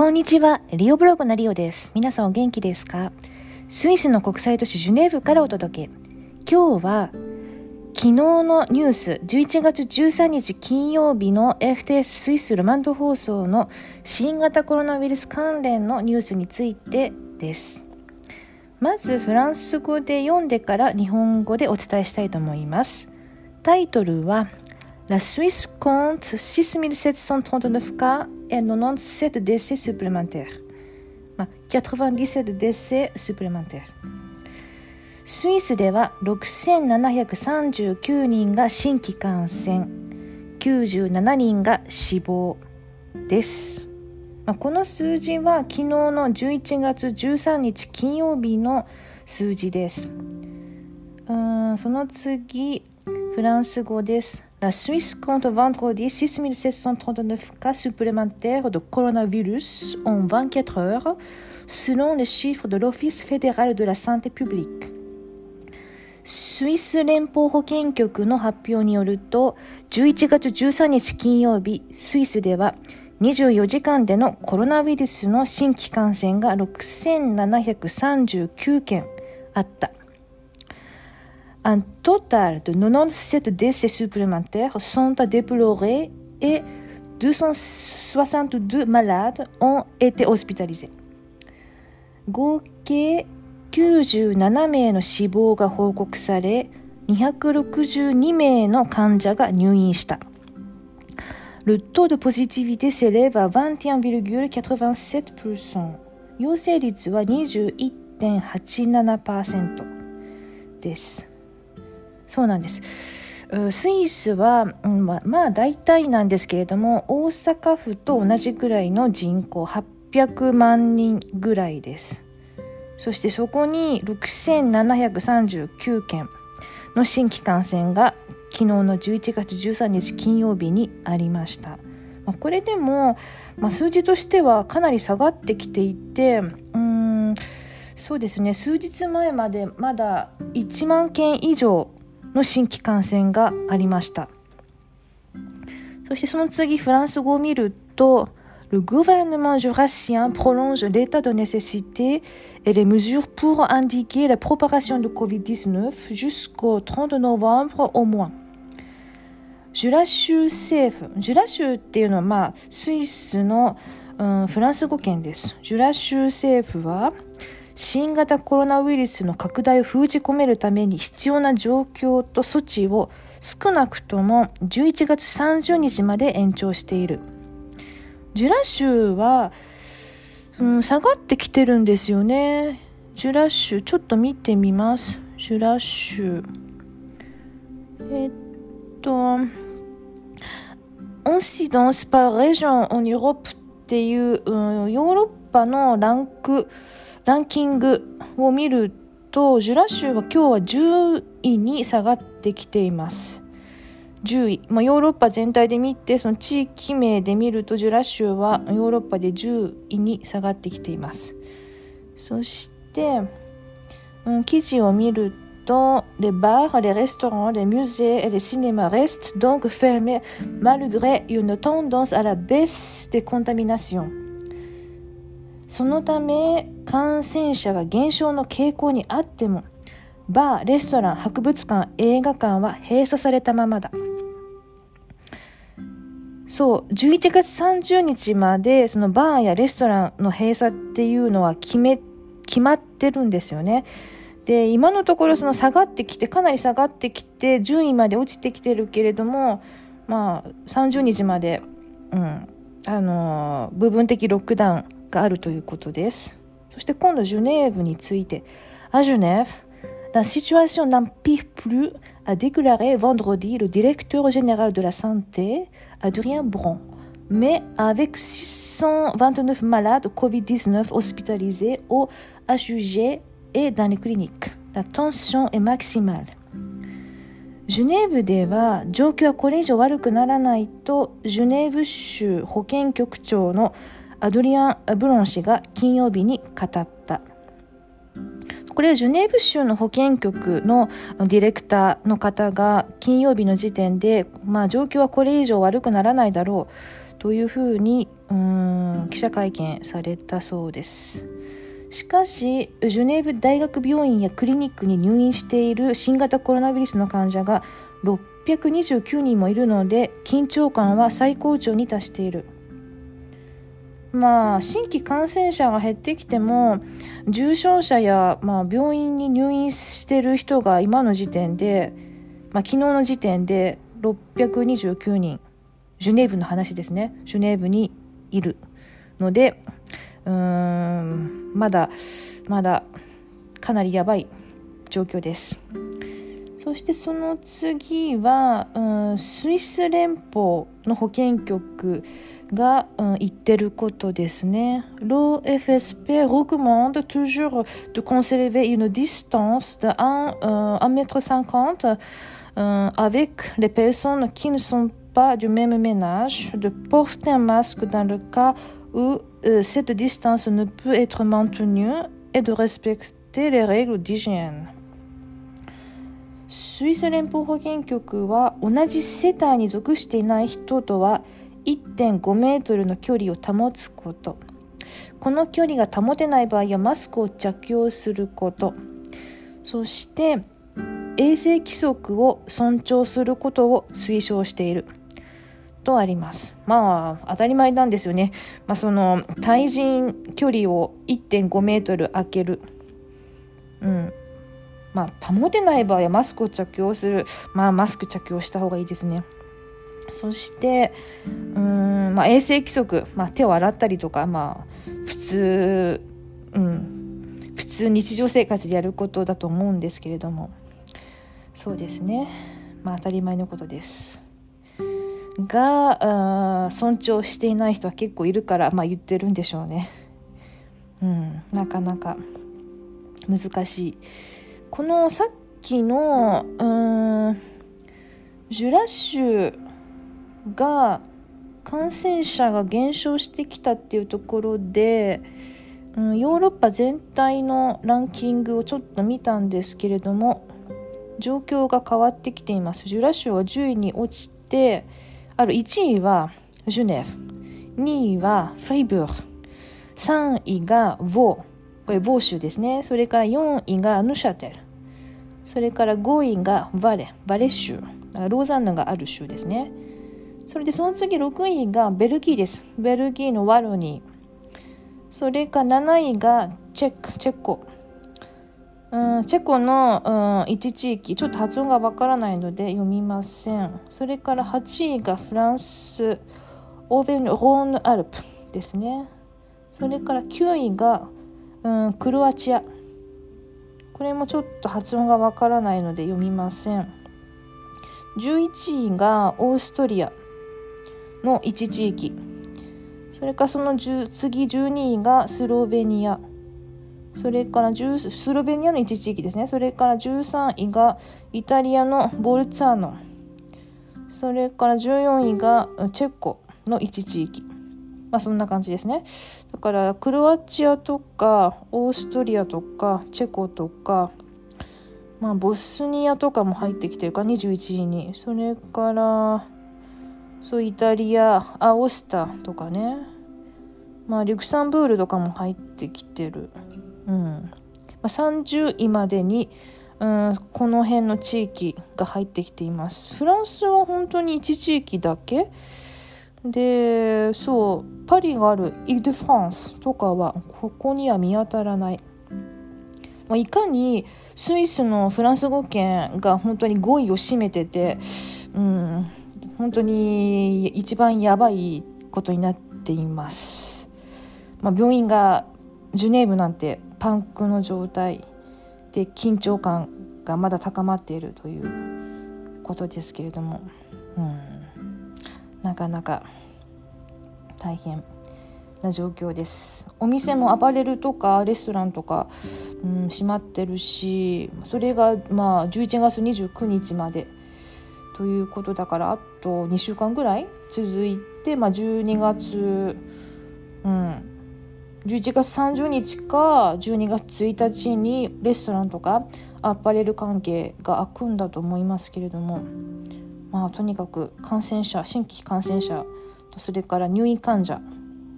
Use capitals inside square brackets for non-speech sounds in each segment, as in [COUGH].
こんにちは、リオブログのリオです。皆さんお元気ですか？スイスの国際都市ジュネーブからお届け。今日は昨日のニュース、11月13日金曜日の FTS スイスロマンド放送の新型コロナウイルス関連のニュースについてです。まずフランス語で読んでから日本語でお伝えしたいと思います。タイトルは La Suisse compte 6739 cas et 97 décès supplémentaires. 97 décès supplémentaires. スイスでは6739人が新規感染、97人が死亡です。まあ、この数字は昨日の11月13日金曜日の数字です。うんその次、フランス語です。La Suisse compte vendredi 6739 cas supplémentaires de coronavirus en 24 heures, selon les chiffres de l'Office fédéral de la santé publique. スイス連邦保健局の発表によると、11月13日金曜日、スイスでは24時間でのコロナウイルスの新規感染が6739件あった。Un total de 97 décès supplémentaires sont à déplorer et 262 malades ont été hospitalisés. 合計97名の死亡が報告され、262名の患者が入院した。Le taux de positivité s'élève à 21,87%. 陽性率は21.87%です。そうなんです。スイスは、まあ、まあ大体なんですけれども大阪府と同じぐらいの人口800万人ぐらいです。そしてそこに6739件の新規感染が昨日の11月13日金曜日にありました。まあ、これでも、まあ、数字としてはかなり下がってきていてうんそうですね数日前までまだ1万件以上の新規感染がありましたそしてその次フランス語を見ると Le gouvernement jurassien prolonge l'état de nécessité et les mesures pour indiquer la propagation de COVID-19 jusqu'au 30 novembre au moins. ジュラ州政府、ジュラ州っていうのは、まあ、スイスの、うん、フランス語圏です。ジュラ州政府は、新型コロナウイルスの拡大を封じ込めるために必要な状況と措置を少なくとも11月30日まで延長している。ジュラ州は、うん、下がってきてるんですよね。ジュラ州、ちょっと見てみます。ジュラ州。えっと、Incidence par région en Europe っていう、うん、ヨーロッパのランク、ランキングを見るとジュラ州は今日は10位に下がってきています。10位、まあ、ヨーロッパ全体で見てその地域名で見るとジュラ州はヨーロッパで10位に下がってきています。そして、うん、記事を見るとレバー、レレストラン、レミュージー、レシネマ、レスト、ドンク、フェルメ、マルグレ、ユノ、トンドンス、アラ、ベス、デ、コンタミナション。そのため感染者が減少の傾向にあってもバー、レストラン、博物館、映画館は閉鎖されたままだ。そう、11月30日まで、そのバーやレストランの閉鎖っていうのは決め、決まってるんですよね。で、今のところその下がってきて、かなり下がってきて、順位まで落ちてきてるけれども、まあ、30日まで、うん、あのー、部分的ロックダウンがあるということです。そして今度、ジュネーブについて、あ、ジュネーブ、La situation n'empire plus, a déclaré vendredi le directeur général de la santé, Adrien Bron. Mais avec 629 malades Covid-19 hospitalisés au HUG et dans les cliniques, la tension est maximale. ジュネーブでは状況はこれ以上悪くならないとジュネーブ州保健局長の アドリアン・ブロン氏が金曜日に語った。これはジュネーブ州の保健局のディレクターの方が金曜日の時点で、まあ、状況はこれ以上悪くならないだろうというふうにうん記者会見されたそうですしかしジュネーブ大学病院やクリニックに入院している新型コロナウイルスの患者が629人もいるので緊張感は最高潮に達しているまあ新規感染者が減ってきても重症者や、まあ、病院に入院している人が今の時点で、まあ、昨日の時点で629人。ジュネーブの話ですね。ジュネーブにいるのでうーんまだまだかなりやばい状況です。そしてその次は、うん、スイス連邦の保健局。が、うん、言ってることですね。L'OFSP recommande toujours de conserver une distance de 1, euh, 1 m 50 euh, avec les personnes qui ne sont pas du même ménage, de porter un masque dans le cas où euh, cette distance ne peut être maintenue et de respecter les règles d'hygiène. スイス連邦保健局は同じ世帯に属していない人とは 1.5メートルの距離を保つこと。この距離が保てない場合はマスクを着用すること。そして衛生規則を尊重することを推奨している。とあります。まあ当たり前なんですよね、まあ、その対人距離を1.5メートル空ける。うん。まあ、保てない場合はマスクを着用する。まあ、マスク着用した方がいいですね。そして、うん、まあ、衛生規則、まあ、手を洗ったりとか、まあ、普通、うん、普通日常生活でやることだと思うんですけれども、そうですね。まあ、当たり前のことです。が、尊重していない人は結構いるから、まあ、言ってるんでしょうね。うん、なかなか難しい。このさっきのうんジュラッシュが感染者が減少してきたっていうところで、うん、ヨーロッパ全体のランキングをちょっと見たんですけれども状況が変わってきています。ジュラッシュは10位に落ちてある1位はジュネフ2位はフレイブル。3位がヴォー。これボー州ですね。それから4位がヌシャテル。それから5位がバレバレ州ローザンヌがある州ですね。それでその次6位がベルギーです。ベルギーのワロニー。それから7位がチェックチェコ。うん、チェコの、うん、一地域。ちょっと発音がわからないので読みません。それから8位がフランス。オーベン・ローヌ・アルプですね。それから9位がうん、クロアチア。これもちょっと発音がわからないので読みません。11位がオーストリア。の一地域。それからその次12位がスロベニア。それからスロベニアの一地域ですね。それから13位がイタリアのボルツァーノ。それから14位がチェコの一地域。まあそんな感じですね。だからクロアチアとかオーストリアとかチェコとか、まあ、ボスニアとかも入ってきてるか21位に。それからそうイタリアアオスタとかね。まあリュクサンブールとかも入ってきてる。うん。まあ、30位までにうん、この辺の地域が入ってきています。フランスは本当に1地域だけ？でそうパリがあるイル・デ・フランスとかはここには見当たらない、まあ、いかにスイスのフランス語圏が本当に5位を占めてて、うん、本当に一番やばいことになっています、まあ、病院がジュネーブなんてパンクの状態で緊張感がまだ高まっているということですけれども、うん、なかなか大変な状況です。お店もアパレルとかレストランとか、うん、閉まってるしそれがまあ11月29日までということだからあと2週間ぐらい続いて、まあ、12月うん11月30日か12月1日にレストランとかアパレル関係が開くんだと思いますけれどもまあとにかく感染者新規感染者とそれから入院患者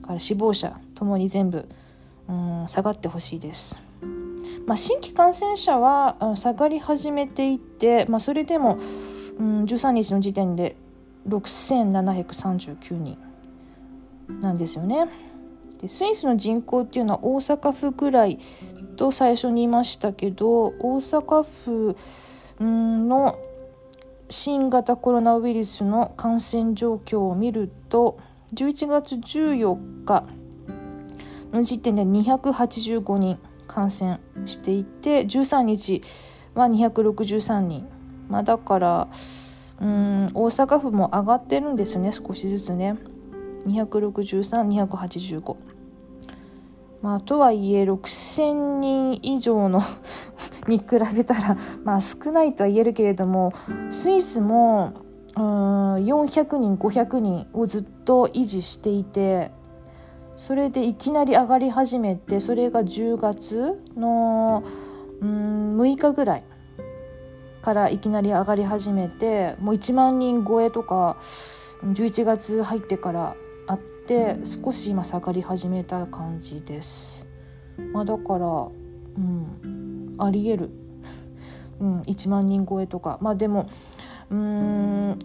から死亡者ともに全部、うん、下がってほしいです。まあ、新規感染者は下がり始めていて、まあ、それでも、うん、13日の時点で6739人なんですよね。でスイスの人口っていうのは大阪府ぐらいと最初に言いましたけど大阪府の新型コロナウイルスの感染状況を見ると11月14日の時点で285人感染していて13日は263人、まあ、だからうん大阪府も上がってるんですね少しずつね。263285まあとはいえ6000人以上の [LAUGHS] に比べたらまあ少ないとは言えるけれどもスイスもうん400人500人をずっと維持していてそれでいきなり上がり始めてそれが10月のうん6日ぐらいからいきなり上がり始めてもう1万人超えとか11月入ってからあって少し今下がり始めた感じです。まあ、だから、うん、ありえる、うん、1万人超えとかまあでもうん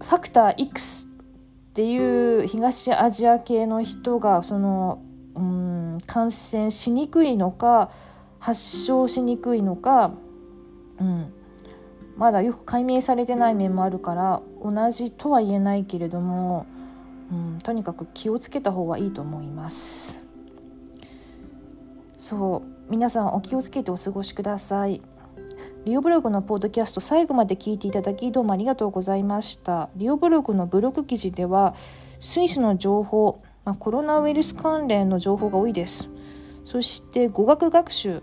ファクター X っていう東アジア系の人がそのうん感染しにくいのか発症しにくいのか、うん、まだよく解明されてない面もあるから同じとは言えないけれども、うん、とにかく気をつけた方がいいと思います。そう皆さんお気をつけてお過ごしください。リオブログのポッドキャスト最後まで聞いていただきどうもありがとうございました。リオブログのブログ記事ではスイスの情報、まあ、コロナウイルス関連の情報が多いです。そして語学学習、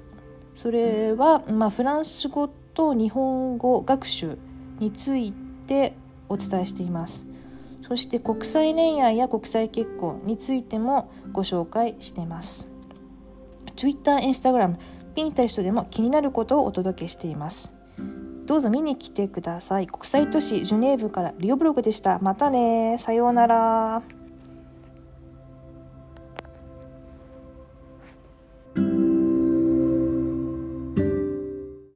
それは、まあ、フランス語と日本語学習についてお伝えしています。そして国際恋愛や国際結婚についてもご紹介しています。Twitter、Instagram、Pinterest でも気になることをお届けしています。どうぞ見に来てください。国際都市ジュネーブからリオブログでした。またね。さようなら。